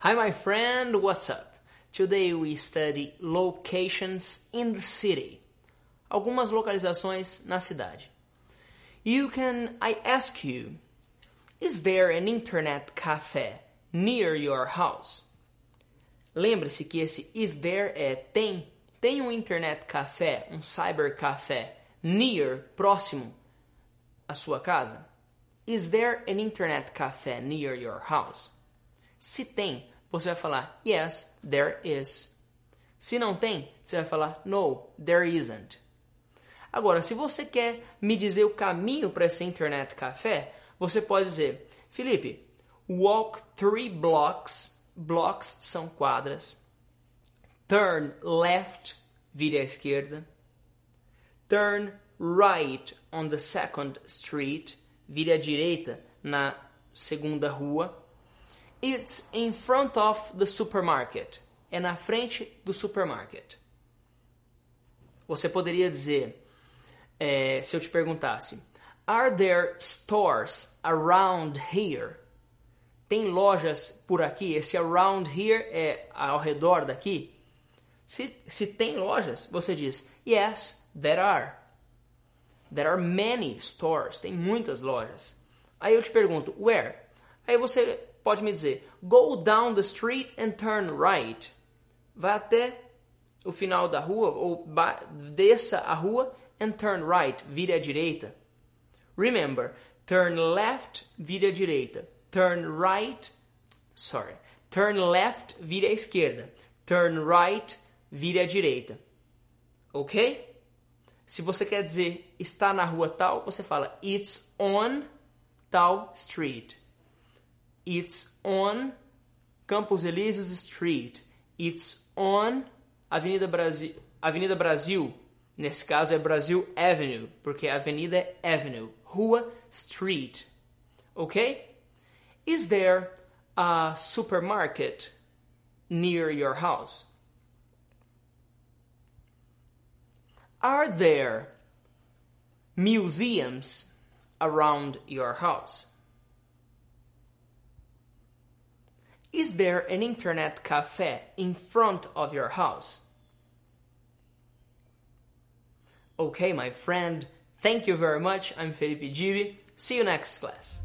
Hi, my friend, what's up? Today we study locations in the city. Algumas localizações na cidade. You can, I ask you, is there an internet cafe near your house? Lembre-se que esse is there é tem. Tem um internet café, um cyber café near, próximo à sua casa? Is there an internet cafe near your house? Se tem, você vai falar yes, there is. Se não tem, você vai falar no, there isn't. Agora, se você quer me dizer o caminho para esse internet café, você pode dizer, Felipe, walk three blocks. Blocks são quadras. Turn left, vire à esquerda. Turn right on the second street, vire à direita na segunda rua. It's in front of the supermarket. É na frente do supermarket. Você poderia dizer, é, se eu te perguntasse, Are there stores around here? Tem lojas por aqui? Esse around here é ao redor daqui? Se, se tem lojas, você diz, Yes, there are. There are many stores. Tem muitas lojas. Aí eu te pergunto, where? Aí você pode me dizer, go down the street and turn right. Vá até o final da rua, ou desça a rua and turn right, vire à direita. Remember, turn left, vire à direita. Turn right, sorry. Turn left, vire à esquerda. Turn right, vire à direita. Ok? Se você quer dizer está na rua tal, você fala it's on tal street. It's on Campos Elíseos Street. It's on Avenida Brasil. Avenida Brasil, nesse caso é Brasil Avenue, porque avenida é Avenue. Rua Street. Ok? Is there a supermarket near your house? Are there museums around your house? Is there an internet cafe in front of your house? Okay, my friend, thank you very much. I'm Felipe Gibi. See you next class.